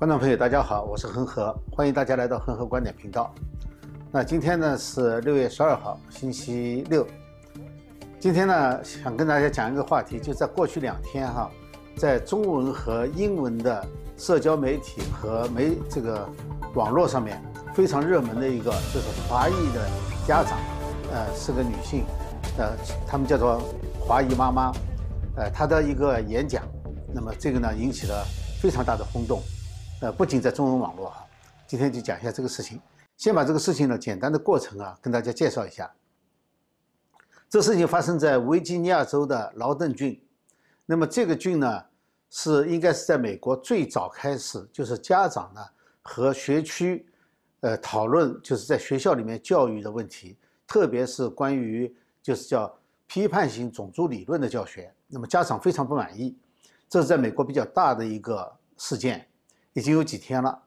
观众朋友，大家好，我是恒河，欢迎大家来到恒河观点频道。那今天呢是六月十二号，星期六。今天呢想跟大家讲一个话题，就在过去两天哈，在中文和英文的社交媒体和媒这个网络上面非常热门的一个，就是华裔的家长，呃，是个女性，呃，他们叫做华裔妈妈，呃，她的一个演讲，那么这个呢引起了非常大的轰动。呃，不仅在中文网络哈，今天就讲一下这个事情。先把这个事情呢简单的过程啊跟大家介绍一下。这事情发生在维吉尼亚州的劳顿郡，那么这个郡呢是应该是在美国最早开始，就是家长呢和学区呃讨论，就是在学校里面教育的问题，特别是关于就是叫批判性种族理论的教学。那么家长非常不满意，这是在美国比较大的一个事件。已经有几天了，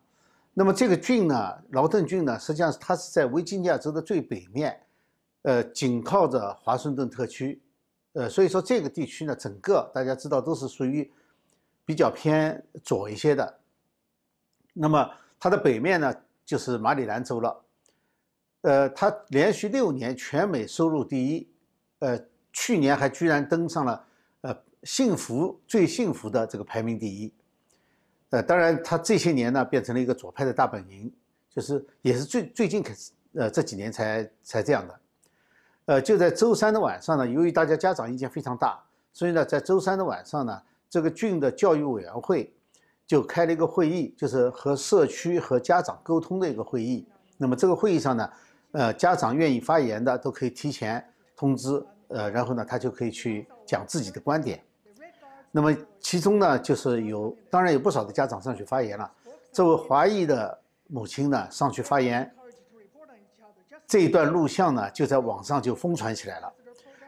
那么这个郡呢，劳顿郡呢，实际上它是在维吉尼亚州的最北面，呃，紧靠着华盛顿特区，呃，所以说这个地区呢，整个大家知道都是属于比较偏左一些的。那么它的北面呢，就是马里兰州了，呃，它连续六年全美收入第一，呃，去年还居然登上了呃幸福最幸福的这个排名第一。呃，当然，他这些年呢变成了一个左派的大本营，就是也是最最近开始，呃，这几年才才这样的。呃，就在周三的晚上呢，由于大家家长意见非常大，所以呢，在周三的晚上呢，这个郡的教育委员会就开了一个会议，就是和社区和家长沟通的一个会议。那么这个会议上呢，呃，家长愿意发言的都可以提前通知，呃，然后呢，他就可以去讲自己的观点。那么其中呢，就是有当然有不少的家长上去发言了。这位华裔的母亲呢上去发言，这一段录像呢就在网上就疯传起来了，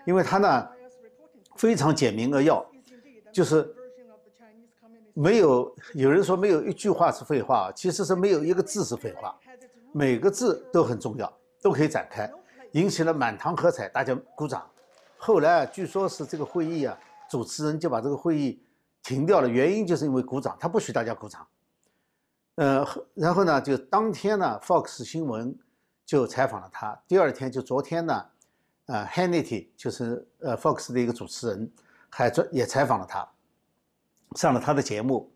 因为他呢非常简明扼要，就是没有有人说没有一句话是废话，其实是没有一个字是废话，每个字都很重要，都可以展开，引起了满堂喝彩，大家鼓掌。后来据说是这个会议啊。主持人就把这个会议停掉了，原因就是因为鼓掌，他不许大家鼓掌。呃，然后呢，就当天呢，Fox 新闻就采访了他。第二天就昨天呢，呃，Hannity 就是呃 Fox 的一个主持人，还专也采访了他，上了他的节目。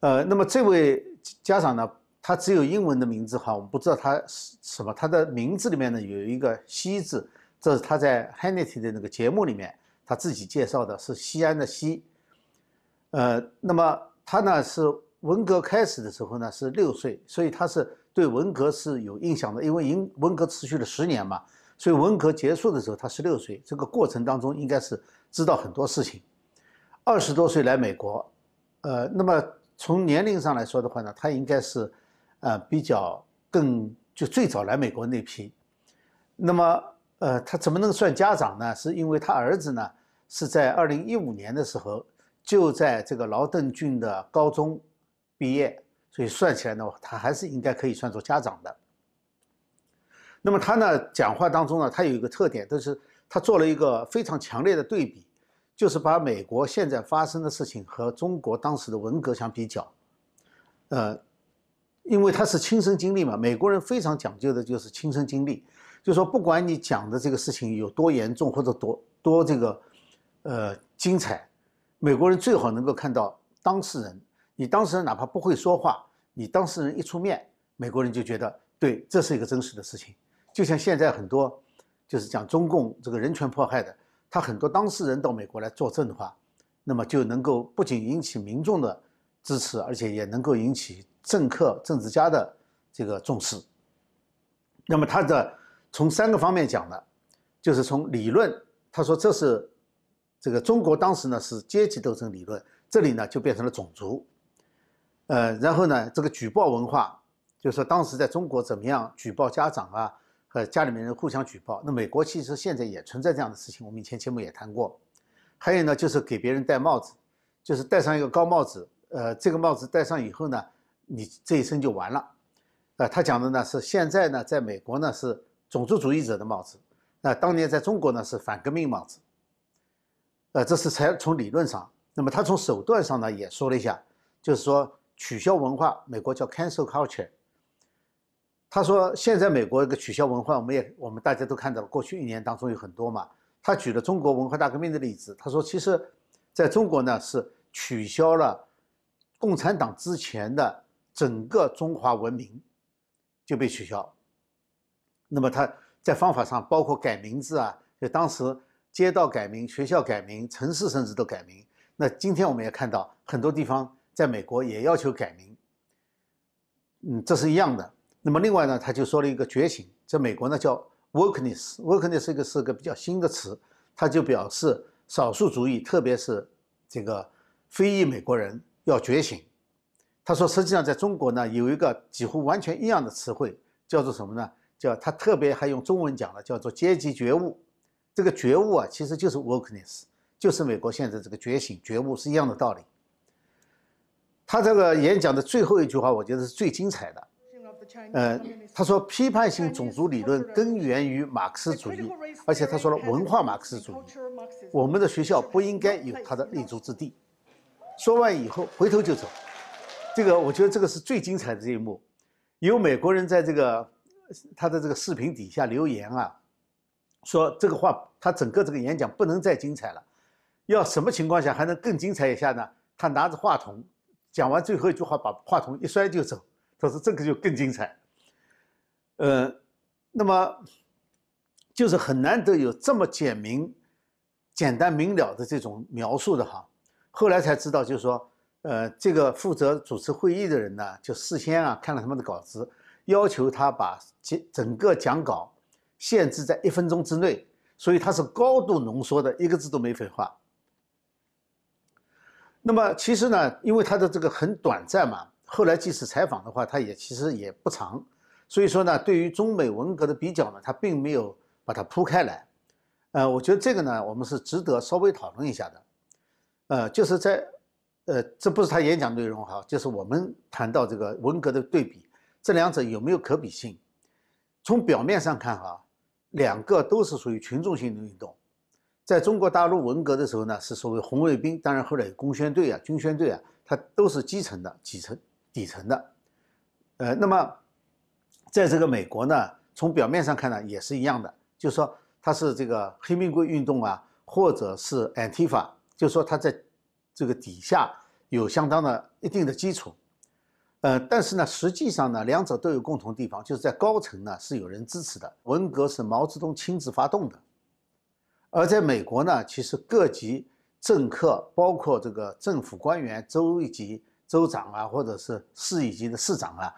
呃，那么这位家长呢，他只有英文的名字哈，我们不知道他是什么。他的名字里面呢有一个“西”字，这是他在 Hannity 的那个节目里面。他自己介绍的是西安的西，呃，那么他呢是文革开始的时候呢是六岁，所以他是对文革是有印象的，因为文文革持续了十年嘛，所以文革结束的时候他十六岁，这个过程当中应该是知道很多事情。二十多岁来美国，呃，那么从年龄上来说的话呢，他应该是呃比较更就最早来美国那批，那么。呃，他怎么能算家长呢？是因为他儿子呢是在二零一五年的时候就在这个劳顿郡的高中毕业，所以算起来呢，他还是应该可以算作家长的。那么他呢讲话当中呢，他有一个特点，就是他做了一个非常强烈的对比，就是把美国现在发生的事情和中国当时的文革相比较。呃，因为他是亲身经历嘛，美国人非常讲究的就是亲身经历。就说不管你讲的这个事情有多严重或者多多这个，呃精彩，美国人最好能够看到当事人。你当事人哪怕不会说话，你当事人一出面，美国人就觉得对，这是一个真实的事情。就像现在很多就是讲中共这个人权迫害的，他很多当事人到美国来作证的话，那么就能够不仅引起民众的支持，而且也能够引起政客、政治家的这个重视。那么他的。从三个方面讲的，就是从理论，他说这是这个中国当时呢是阶级斗争理论，这里呢就变成了种族，呃，然后呢这个举报文化，就是说当时在中国怎么样举报家长啊和家里面人互相举报，那美国其实现在也存在这样的事情，我们以前节目也谈过，还有呢就是给别人戴帽子，就是戴上一个高帽子，呃，这个帽子戴上以后呢，你这一生就完了，呃，他讲的呢是现在呢在美国呢是。种族主义者的帽子，那当年在中国呢是反革命帽子，呃，这是才从理论上。那么他从手段上呢也说了一下，就是说取消文化，美国叫 cancel culture。他说现在美国一个取消文化，我们也我们大家都看到了，过去一年当中有很多嘛。他举了中国文化大革命的例子，他说其实在中国呢是取消了共产党之前的整个中华文明就被取消。那么他在方法上包括改名字啊，就当时街道改名、学校改名、城市甚至都改名。那今天我们也看到很多地方在美国也要求改名，嗯，这是一样的。那么另外呢，他就说了一个觉醒，在美国呢叫。Wokeness，Wokeness 这个是个比较新的词，它就表示少数族裔，特别是这个非裔美国人要觉醒。他说，实际上在中国呢，有一个几乎完全一样的词汇，叫做什么呢？叫他特别还用中文讲了，叫做阶级觉悟。这个觉悟啊，其实就是 Wokeness，就是美国现在这个觉醒、觉悟是一样的道理。他这个演讲的最后一句话，我觉得是最精彩的。呃，他说批判性种族理论根源于马克思主义，而且他说了文化马克思主义，我们的学校不应该有它的立足之地。说完以后回头就走，这个我觉得这个是最精彩的这一幕。有美国人在这个他的这个视频底下留言啊，说这个话他整个这个演讲不能再精彩了，要什么情况下还能更精彩一下呢？他拿着话筒讲完最后一句话，把话筒一摔就走。他说：“这个就更精彩，呃，那么就是很难得有这么简明、简单明了的这种描述的哈。后来才知道，就是说，呃，这个负责主持会议的人呢，就事先啊看了他们的稿子，要求他把整整个讲稿限制在一分钟之内，所以他是高度浓缩的，一个字都没废话。那么其实呢，因为他的这个很短暂嘛。”后来即使采访的话，他也其实也不长，所以说呢，对于中美文革的比较呢，他并没有把它铺开来。呃，我觉得这个呢，我们是值得稍微讨论一下的。呃，就是在，呃，这不是他演讲内容哈，就是我们谈到这个文革的对比，这两者有没有可比性？从表面上看哈，两个都是属于群众性的运动。在中国大陆文革的时候呢，是所谓红卫兵，当然后来有工宣队啊、军宣队啊，它都是基层的、基层。底层的，呃，那么在这个美国呢，从表面上看呢，也是一样的，就是说它是这个黑命贵运动啊，或者是 Antifa，就是说它在这个底下有相当的一定的基础，呃，但是呢，实际上呢，两者都有共同地方，就是在高层呢是有人支持的。文革是毛泽东亲自发动的，而在美国呢，其实各级政客，包括这个政府官员、州一级。州长啊，或者是市一级的市长啊，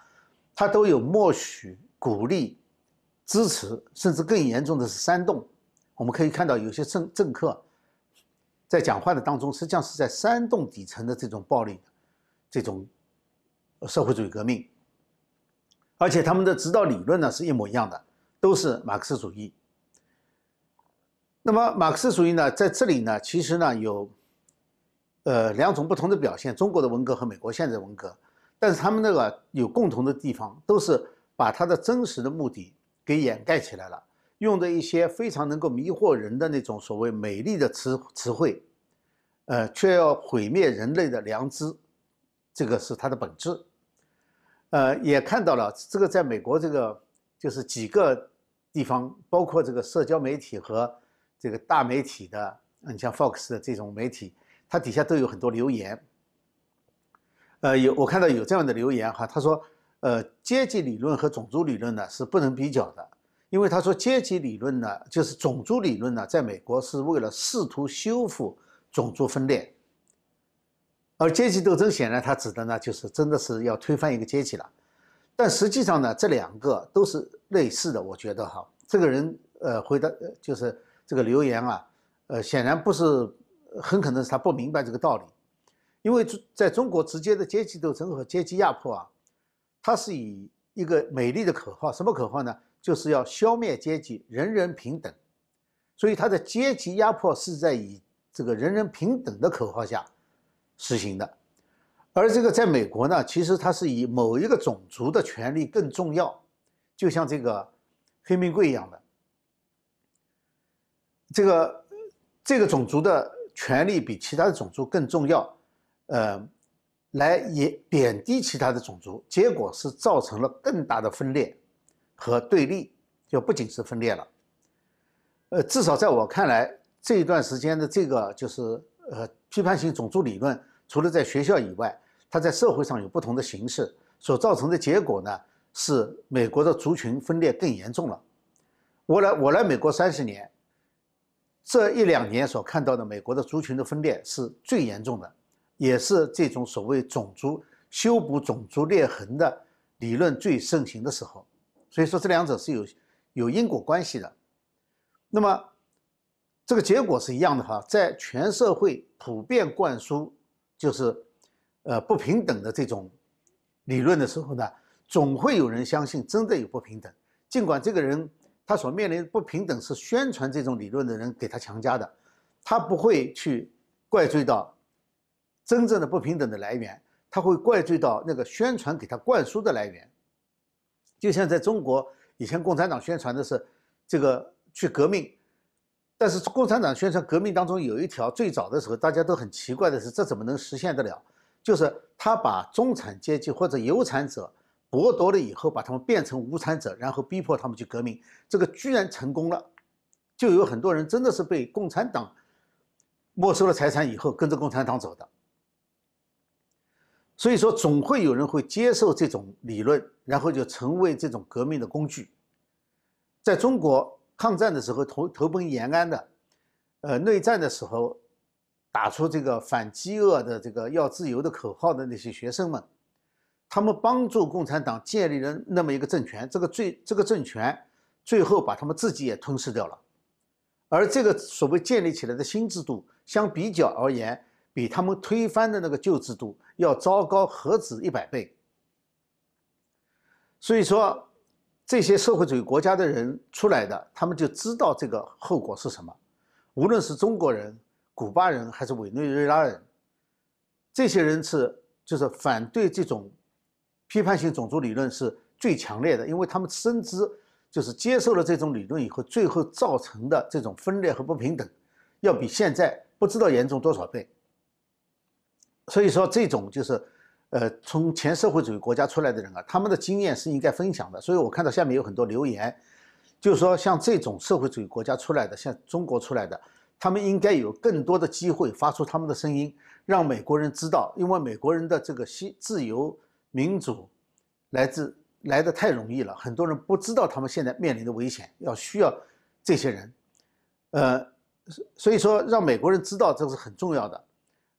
他都有默许、鼓励、支持，甚至更严重的是煽动。我们可以看到，有些政政客在讲话的当中，实际上是在煽动底层的这种暴力、这种社会主义革命。而且他们的指导理论呢是一模一样的，都是马克思主义。那么马克思主义呢，在这里呢，其实呢有。呃，两种不同的表现，中国的文革和美国现在文革，但是他们那个有共同的地方，都是把它的真实的目的给掩盖起来了，用的一些非常能够迷惑人的那种所谓美丽的词词汇，呃，却要毁灭人类的良知，这个是它的本质。呃，也看到了这个在美国这个就是几个地方，包括这个社交媒体和这个大媒体的，嗯，像 Fox 的这种媒体。它底下都有很多留言，呃，有我看到有这样的留言哈，他说，呃，阶级理论和种族理论呢是不能比较的，因为他说阶级理论呢就是种族理论呢，在美国是为了试图修复种族分裂，而阶级斗争显然他指的呢就是真的是要推翻一个阶级了，但实际上呢这两个都是类似的，我觉得哈，这个人呃回答就是这个留言啊，呃，显然不是。很可能是他不明白这个道理，因为在中国直接的阶级斗争和阶级压迫啊，它是以一个美丽的口号，什么口号呢？就是要消灭阶级，人人平等。所以它的阶级压迫是在以这个人人平等的口号下实行的，而这个在美国呢，其实它是以某一个种族的权利更重要，就像这个黑命贵一样的，这个这个种族的。权利比其他的种族更重要，呃，来也贬低其他的种族，结果是造成了更大的分裂和对立，就不仅是分裂了。呃，至少在我看来，这一段时间的这个就是呃批判性种族理论，除了在学校以外，它在社会上有不同的形式，所造成的结果呢，是美国的族群分裂更严重了。我来我来美国三十年，这一两年所看到的美国的族群的分裂是最严重的，也是这种所谓种族修补种族裂痕的理论最盛行的时候。所以说，这两者是有有因果关系的。那么，这个结果是一样的哈，在全社会普遍灌输就是呃不平等的这种理论的时候呢，总会有人相信真的有不平等，尽管这个人他所面临的不平等是宣传这种理论的人给他强加的，他不会去怪罪到真正的不平等的来源，他会怪罪到那个宣传给他灌输的来源。就像在中国以前共产党宣传的是这个。去革命，但是共产党宣传革命当中有一条，最早的时候大家都很奇怪的是，这怎么能实现得了？就是他把中产阶级或者有产者剥夺了以后，把他们变成无产者，然后逼迫他们去革命，这个居然成功了，就有很多人真的是被共产党没收了财产以后，跟着共产党走的。所以说，总会有人会接受这种理论，然后就成为这种革命的工具，在中国。抗战的时候投投奔延安的，呃，内战的时候打出这个反饥饿的这个要自由的口号的那些学生们，他们帮助共产党建立了那么一个政权，这个最这个政权最后把他们自己也吞噬掉了，而这个所谓建立起来的新制度，相比较而言，比他们推翻的那个旧制度要糟糕何止一百倍，所以说。这些社会主义国家的人出来的，他们就知道这个后果是什么。无论是中国人、古巴人还是委内瑞拉人，这些人是就是反对这种批判性种族理论是最强烈的，因为他们深知，就是接受了这种理论以后，最后造成的这种分裂和不平等，要比现在不知道严重多少倍。所以说，这种就是。呃，从前社会主义国家出来的人啊，他们的经验是应该分享的。所以我看到下面有很多留言，就是说像这种社会主义国家出来的，像中国出来的，他们应该有更多的机会发出他们的声音，让美国人知道。因为美国人的这个西自由民主来自来的太容易了，很多人不知道他们现在面临的危险，要需要这些人。呃，所以说让美国人知道这是很重要的。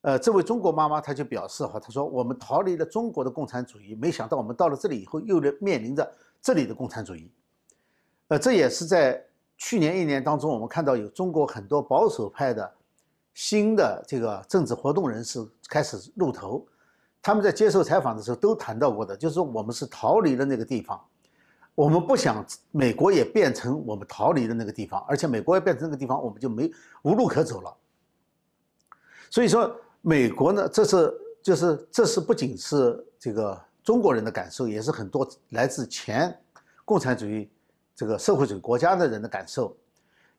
呃，这位中国妈妈她就表示哈，她说我们逃离了中国的共产主义，没想到我们到了这里以后又面临着这里的共产主义。呃，这也是在去年一年当中，我们看到有中国很多保守派的新的这个政治活动人士开始露头，他们在接受采访的时候都谈到过的，就是说我们是逃离了那个地方，我们不想美国也变成我们逃离的那个地方，而且美国也变成那个地方，我们就没无路可走了。所以说。美国呢，这是就是这是不仅是这个中国人的感受，也是很多来自前共产主义这个社会主义国家的人的感受。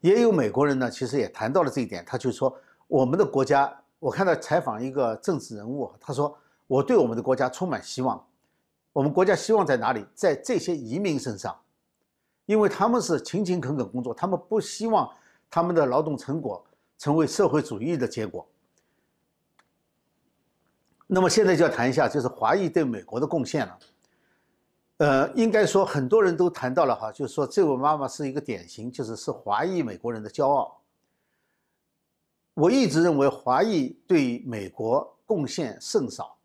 也有美国人呢，其实也谈到了这一点。他就说，我们的国家，我看到采访一个政治人物，他说，我对我们的国家充满希望。我们国家希望在哪里？在这些移民身上，因为他们是勤勤恳恳工作，他们不希望他们的劳动成果成为社会主义的结果。那么现在就要谈一下，就是华裔对美国的贡献了。呃，应该说很多人都谈到了哈，就是说这位妈妈是一个典型，就是是华裔美国人的骄傲。我一直认为华裔对美国贡献甚少，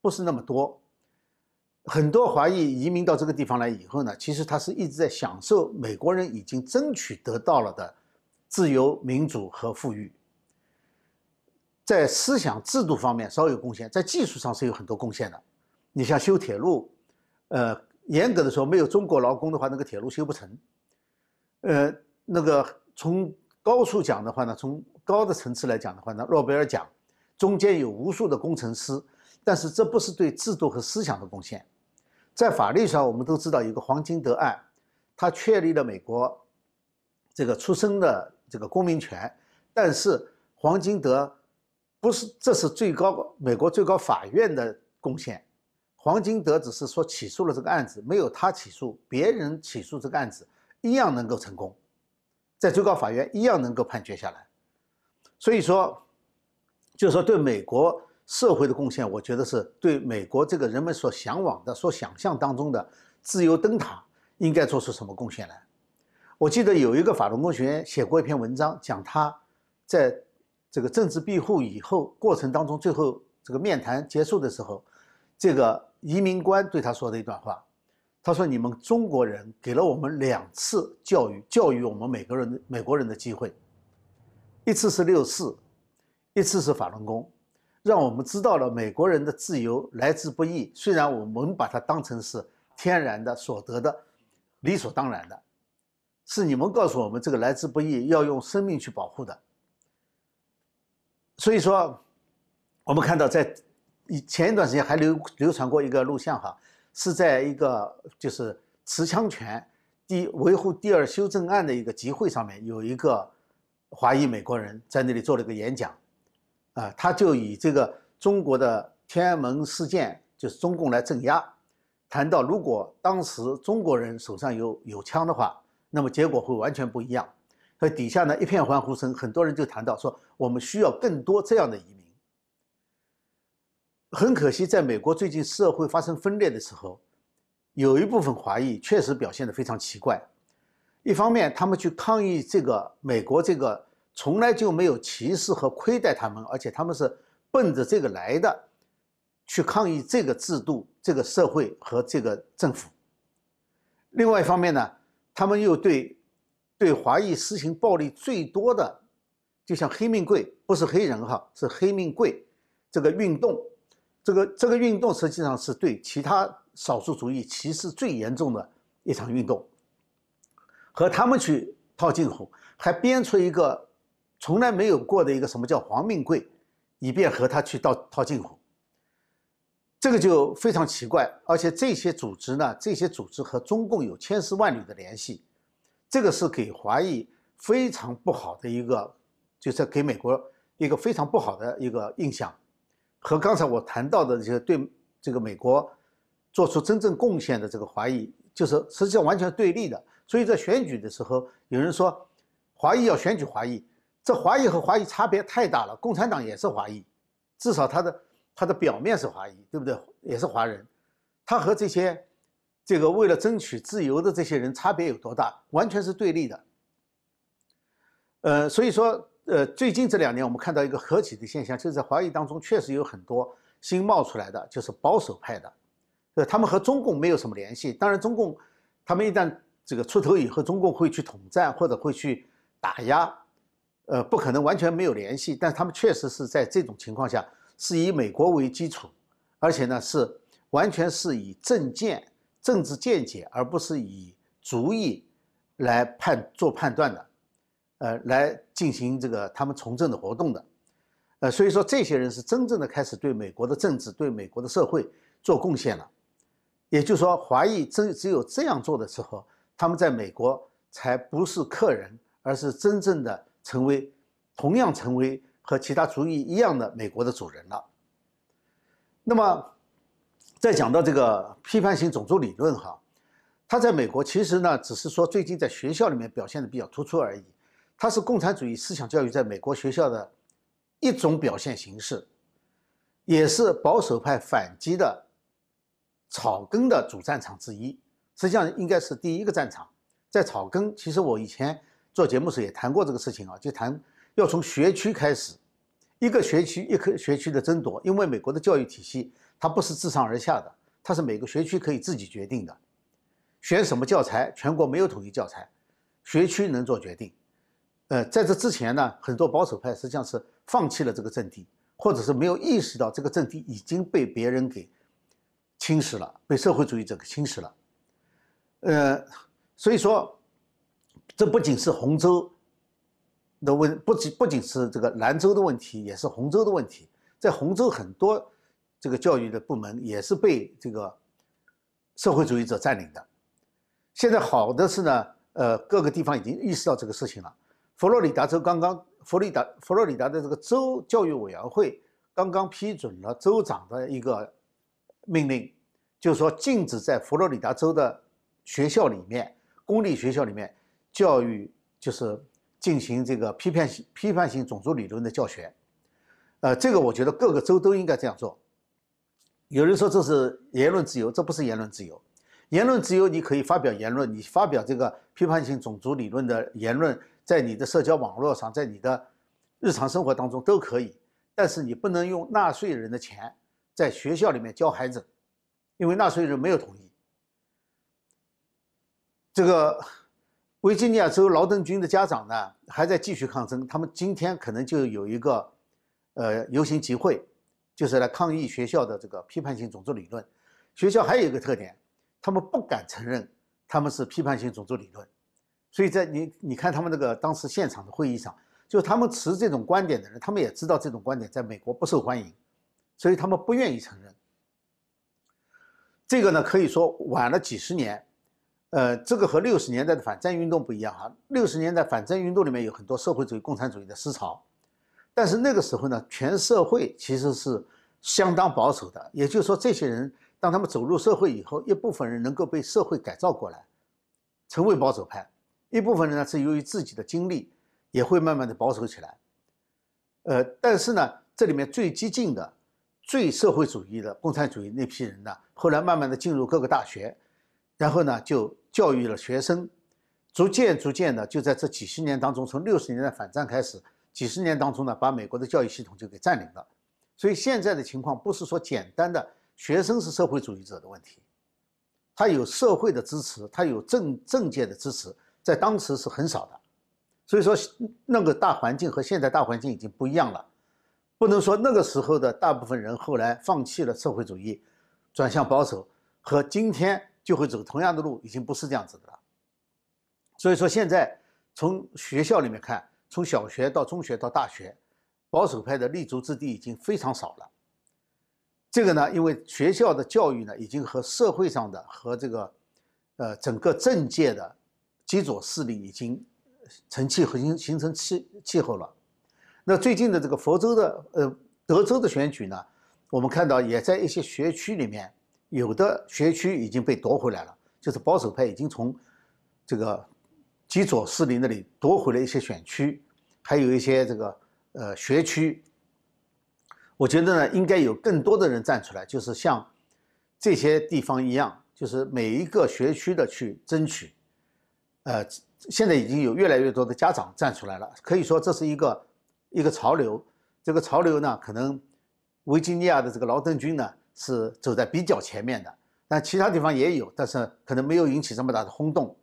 不是那么多。很多华裔移民到这个地方来以后呢，其实他是一直在享受美国人已经争取得到了的自由、民主和富裕。在思想制度方面稍有贡献，在技术上是有很多贡献的。你像修铁路，呃，严格的说，没有中国劳工的话，那个铁路修不成。呃，那个从高处讲的话呢，从高的层次来讲的话呢，诺贝尔奖中间有无数的工程师，但是这不是对制度和思想的贡献。在法律上，我们都知道有个黄金德案，它确立了美国这个出生的这个公民权，但是黄金德。不是，这是最高美国最高法院的贡献。黄金德只是说起诉了这个案子，没有他起诉，别人起诉这个案子一样能够成功，在最高法院一样能够判决下来。所以说，就是说对美国社会的贡献，我觉得是对美国这个人们所向往的、所想象当中的自由灯塔应该做出什么贡献来。我记得有一个法轮功学员写过一篇文章，讲他在这个政治庇护以后过程当中，最后这个面谈结束的时候，这个移民官对他说的一段话，他说：“你们中国人给了我们两次教育，教育我们每个人的美国人的机会，一次是六四，一次是法轮功，让我们知道了美国人的自由来之不易，虽然我们把它当成是天然的所得的，理所当然的。”是你们告诉我们这个来之不易，要用生命去保护的。所以说，我们看到在以前一段时间还流流传过一个录像哈，是在一个就是持枪权第维护第二修正案的一个集会上面，有一个华裔美国人在那里做了一个演讲，啊，他就以这个中国的天安门事件，就是中共来镇压，谈到如果当时中国人手上有有枪的话。那么结果会完全不一样，在底下呢一片欢呼声，很多人就谈到说，我们需要更多这样的移民。很可惜，在美国最近社会发生分裂的时候，有一部分华裔确实表现得非常奇怪。一方面，他们去抗议这个美国这个从来就没有歧视和亏待他们，而且他们是奔着这个来的，去抗议这个制度、这个社会和这个政府。另外一方面呢？他们又对对华裔施行暴力最多的，就像黑命贵，不是黑人哈，是黑命贵这个运动，这个这个运动实际上是对其他少数族裔歧视最严重的一场运动。和他们去套近乎，还编出一个从来没有过的一个什么叫黄命贵，以便和他去套套近乎。这个就非常奇怪，而且这些组织呢，这些组织和中共有千丝万缕的联系，这个是给华裔非常不好的一个，就是给美国一个非常不好的一个印象，和刚才我谈到的这些对这个美国做出真正贡献的这个华裔，就是实际上完全对立的。所以在选举的时候，有人说华裔要选举华裔，这华裔和华裔差别太大了。共产党也是华裔，至少他的。他的表面是华裔，对不对？也是华人，他和这些这个为了争取自由的这些人差别有多大？完全是对立的。呃，所以说，呃，最近这两年我们看到一个合体的现象，就是在华裔当中确实有很多新冒出来的，就是保守派的，呃，他们和中共没有什么联系。当然，中共他们一旦这个出头以后，中共会去统战或者会去打压，呃，不可能完全没有联系。但是他们确实是在这种情况下。是以美国为基础，而且呢是完全是以政见、政治见解，而不是以主意来判做判断的，呃，来进行这个他们从政的活动的，呃，所以说这些人是真正的开始对美国的政治、对美国的社会做贡献了。也就是说，华裔真只有这样做的时候，他们在美国才不是客人，而是真正的成为同样成为。和其他族裔一样的美国的主人了。那么，再讲到这个批判性种族理论哈，它在美国其实呢，只是说最近在学校里面表现的比较突出而已。它是共产主义思想教育在美国学校的一种表现形式，也是保守派反击的草根的主战场之一。实际上应该是第一个战场。在草根，其实我以前做节目时也谈过这个事情啊，就谈。要从学区开始，一个学区一个学区的争夺，因为美国的教育体系它不是自上而下的，它是每个学区可以自己决定的，选什么教材，全国没有统一教材，学区能做决定。呃，在这之前呢，很多保守派实际上是放弃了这个阵地，或者是没有意识到这个阵地已经被别人给侵蚀了，被社会主义者给侵蚀了。呃，所以说，这不仅是洪州。的问不仅不仅是这个兰州的问题，也是洪州的问题。在洪州，很多这个教育的部门也是被这个社会主义者占领的。现在好的是呢，呃，各个地方已经意识到这个事情了。佛罗里达州刚刚，佛罗里达佛罗里达的这个州教育委员会刚刚批准了州长的一个命令，就是说禁止在佛罗里达州的学校里面，公立学校里面教育就是进行这个批判性批判性种族理论的教学。呃，这个我觉得各个州都应该这样做。有人说这是言论自由，这不是言论自由。言论自由，你可以发表言论，你发表这个批判性种族理论的言论，在你的社交网络上，在你的日常生活当中都可以。但是你不能用纳税人的钱在学校里面教孩子，因为纳税人没有同意。这个维吉尼亚州劳登郡的家长呢，还在继续抗争。他们今天可能就有一个呃游行集会，就是来抗议学校的这个批判性种族理论。学校还有一个特点，他们不敢承认他们是批判性种族理论，所以在你你看他们那个当时现场的会议上。就他们持这种观点的人，他们也知道这种观点在美国不受欢迎，所以他们不愿意承认。这个呢，可以说晚了几十年。呃，这个和六十年代的反战运动不一样哈。六十年代反战运动里面有很多社会主义、共产主义的思潮，但是那个时候呢，全社会其实是相当保守的。也就是说，这些人当他们走入社会以后，一部分人能够被社会改造过来，成为保守派；一部分人呢，是由于自己的经历。也会慢慢的保守起来，呃，但是呢，这里面最激进的、最社会主义的共产主义那批人呢，后来慢慢的进入各个大学，然后呢，就教育了学生，逐渐逐渐的，就在这几十年当中，从六十年代反战开始，几十年当中呢，把美国的教育系统就给占领了。所以现在的情况不是说简单的学生是社会主义者的问题，他有社会的支持，他有政政界的支持，在当时是很少的。所以说，那个大环境和现在大环境已经不一样了，不能说那个时候的大部分人后来放弃了社会主义，转向保守，和今天就会走同样的路，已经不是这样子的了。所以说，现在从学校里面看，从小学到中学到大学，保守派的立足之地已经非常少了。这个呢，因为学校的教育呢，已经和社会上的和这个，呃，整个政界的极左势力已经。成气和形形成气气候了。那最近的这个佛州的呃德州的选举呢，我们看到也在一些学区里面，有的学区已经被夺回来了，就是保守派已经从这个极左势力那里夺回了一些选区，还有一些这个呃学区。我觉得呢，应该有更多的人站出来，就是像这些地方一样，就是每一个学区的去争取，呃。现在已经有越来越多的家长站出来了，可以说这是一个一个潮流。这个潮流呢，可能维吉尼亚的这个劳登军呢是走在比较前面的，但其他地方也有，但是可能没有引起这么大的轰动。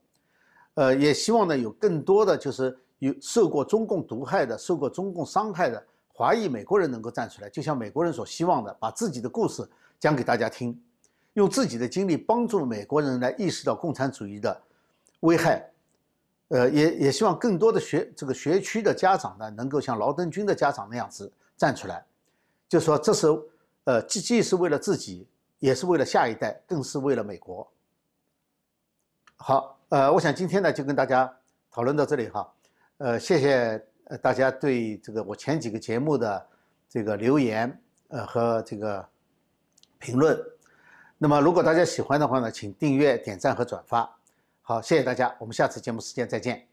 呃，也希望呢有更多的就是有受过中共毒害的、受过中共伤害的华裔美国人能够站出来，就像美国人所希望的，把自己的故事讲给大家听，用自己的经历帮助美国人来意识到共产主义的危害。呃，也也希望更多的学这个学区的家长呢，能够像劳登军的家长那样子站出来，就说这是，呃，既既是为了自己，也是为了下一代，更是为了美国。好，呃，我想今天呢就跟大家讨论到这里哈，呃，谢谢大家对这个我前几个节目的这个留言，呃和这个评论。那么如果大家喜欢的话呢，请订阅、点赞和转发。好，谢谢大家，我们下次节目时间再见。